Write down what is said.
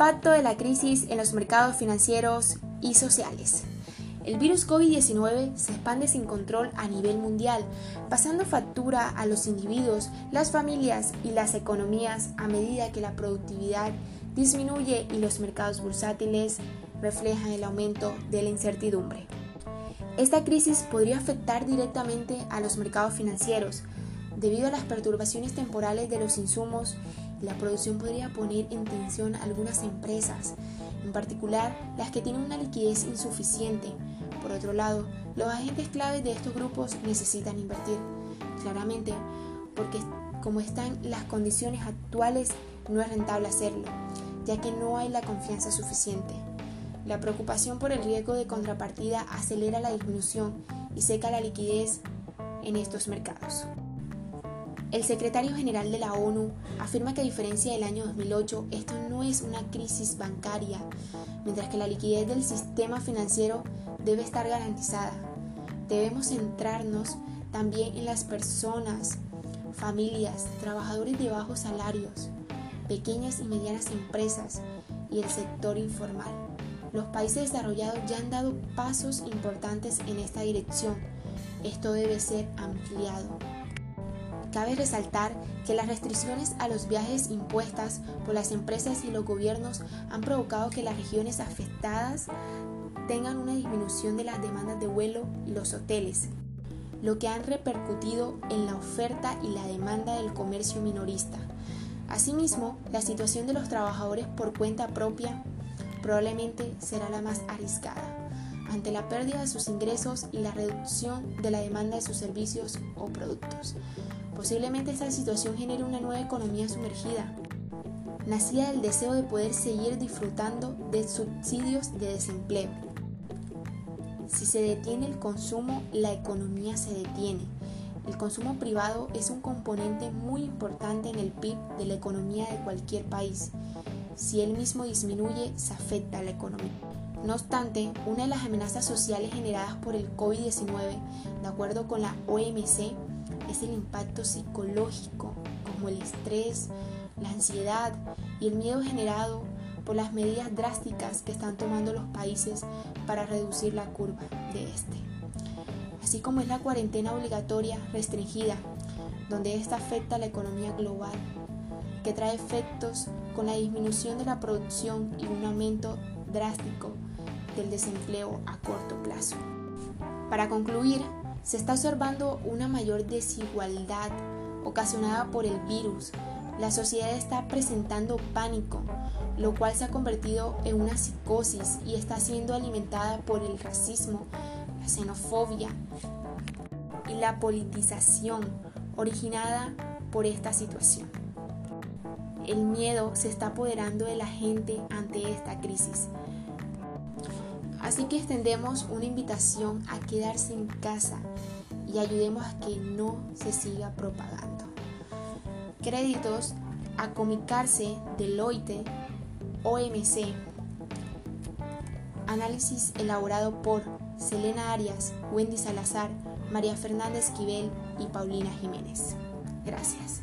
Impacto de la crisis en los mercados financieros y sociales. El virus COVID-19 se expande sin control a nivel mundial, pasando factura a los individuos, las familias y las economías a medida que la productividad disminuye y los mercados bursátiles reflejan el aumento de la incertidumbre. Esta crisis podría afectar directamente a los mercados financieros, debido a las perturbaciones temporales de los insumos la producción podría poner en tensión algunas empresas, en particular las que tienen una liquidez insuficiente. Por otro lado, los agentes claves de estos grupos necesitan invertir, claramente, porque como están las condiciones actuales, no es rentable hacerlo, ya que no hay la confianza suficiente. La preocupación por el riesgo de contrapartida acelera la disminución y seca la liquidez en estos mercados. El secretario general de la ONU afirma que a diferencia del año 2008, esto no es una crisis bancaria, mientras que la liquidez del sistema financiero debe estar garantizada. Debemos centrarnos también en las personas, familias, trabajadores de bajos salarios, pequeñas y medianas empresas y el sector informal. Los países desarrollados ya han dado pasos importantes en esta dirección. Esto debe ser ampliado. Cabe resaltar que las restricciones a los viajes impuestas por las empresas y los gobiernos han provocado que las regiones afectadas tengan una disminución de las demandas de vuelo y los hoteles, lo que han repercutido en la oferta y la demanda del comercio minorista. Asimismo, la situación de los trabajadores por cuenta propia probablemente será la más arriesgada ante la pérdida de sus ingresos y la reducción de la demanda de sus servicios o productos. Posiblemente esta situación genere una nueva economía sumergida, nacida del deseo de poder seguir disfrutando de subsidios de desempleo. Si se detiene el consumo, la economía se detiene. El consumo privado es un componente muy importante en el PIB de la economía de cualquier país. Si él mismo disminuye, se afecta a la economía. No obstante, una de las amenazas sociales generadas por el COVID-19, de acuerdo con la OMC, es el impacto psicológico, como el estrés, la ansiedad y el miedo generado por las medidas drásticas que están tomando los países para reducir la curva de este. Así como es la cuarentena obligatoria restringida, donde esta afecta a la economía global, que trae efectos con la disminución de la producción y un aumento drástico del desempleo a corto plazo. Para concluir, se está observando una mayor desigualdad ocasionada por el virus. La sociedad está presentando pánico, lo cual se ha convertido en una psicosis y está siendo alimentada por el racismo, la xenofobia y la politización originada por esta situación. El miedo se está apoderando de la gente ante esta crisis. Así que extendemos una invitación a quedarse en casa y ayudemos a que no se siga propagando. Créditos a Comicarse, Deloitte, OMC. Análisis elaborado por Selena Arias, Wendy Salazar, María Fernanda Esquivel y Paulina Jiménez. Gracias.